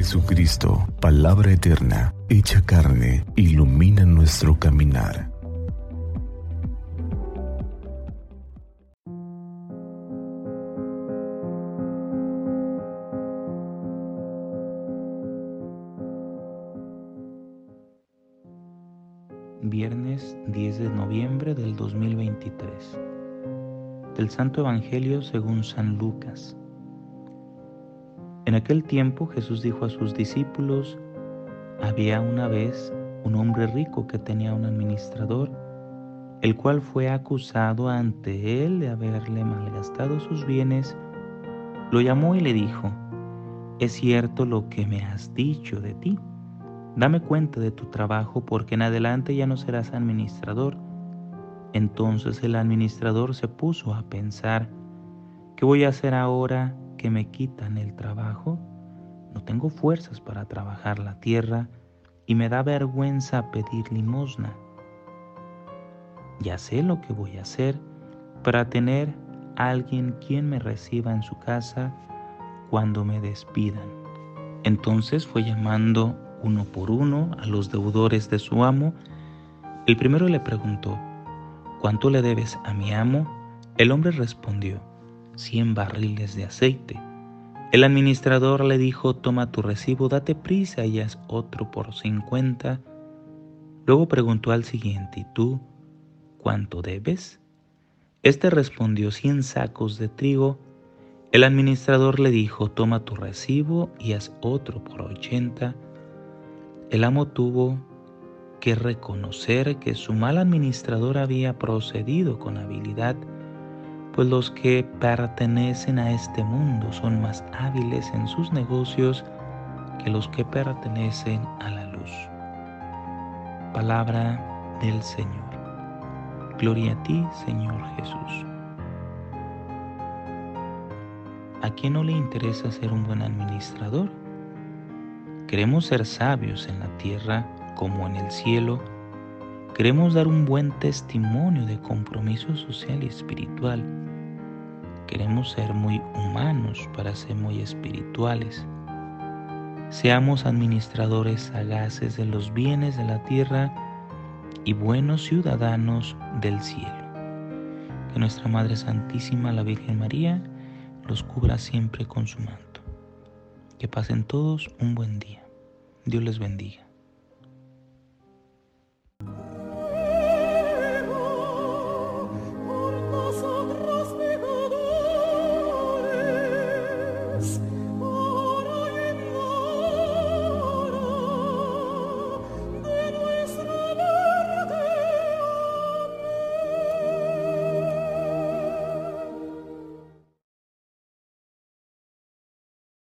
Jesucristo, palabra eterna, hecha carne, ilumina nuestro caminar. Viernes 10 de noviembre del 2023. Del Santo Evangelio según San Lucas. En aquel tiempo Jesús dijo a sus discípulos, había una vez un hombre rico que tenía un administrador, el cual fue acusado ante él de haberle malgastado sus bienes. Lo llamó y le dijo, es cierto lo que me has dicho de ti. Dame cuenta de tu trabajo porque en adelante ya no serás administrador. Entonces el administrador se puso a pensar, ¿qué voy a hacer ahora que me quitan el trabajo, no tengo fuerzas para trabajar la tierra y me da vergüenza pedir limosna. Ya sé lo que voy a hacer para tener alguien quien me reciba en su casa cuando me despidan. Entonces fue llamando uno por uno a los deudores de su amo. El primero le preguntó, ¿cuánto le debes a mi amo? El hombre respondió, cien barriles de aceite. El administrador le dijo, toma tu recibo, date prisa y haz otro por cincuenta. Luego preguntó al siguiente, ¿y tú cuánto debes? Este respondió, cien sacos de trigo. El administrador le dijo, toma tu recibo y haz otro por ochenta. El amo tuvo que reconocer que su mal administrador había procedido con habilidad pues los que pertenecen a este mundo son más hábiles en sus negocios que los que pertenecen a la luz. Palabra del Señor. Gloria a ti, Señor Jesús. ¿A quién no le interesa ser un buen administrador? Queremos ser sabios en la tierra como en el cielo. Queremos dar un buen testimonio de compromiso social y espiritual Queremos ser muy humanos para ser muy espirituales. Seamos administradores sagaces de los bienes de la tierra y buenos ciudadanos del cielo. Que nuestra Madre Santísima, la Virgen María, los cubra siempre con su manto. Que pasen todos un buen día. Dios les bendiga.